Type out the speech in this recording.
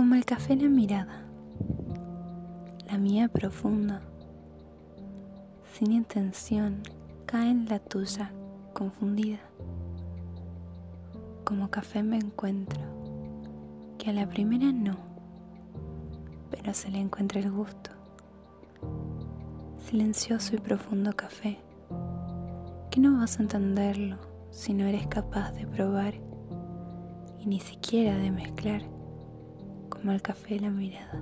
Como el café la mirada, la mía profunda, sin intención, cae en la tuya confundida. Como café me encuentro, que a la primera no, pero se le encuentra el gusto. Silencioso y profundo café, que no vas a entenderlo si no eres capaz de probar y ni siquiera de mezclar como el café la mirada.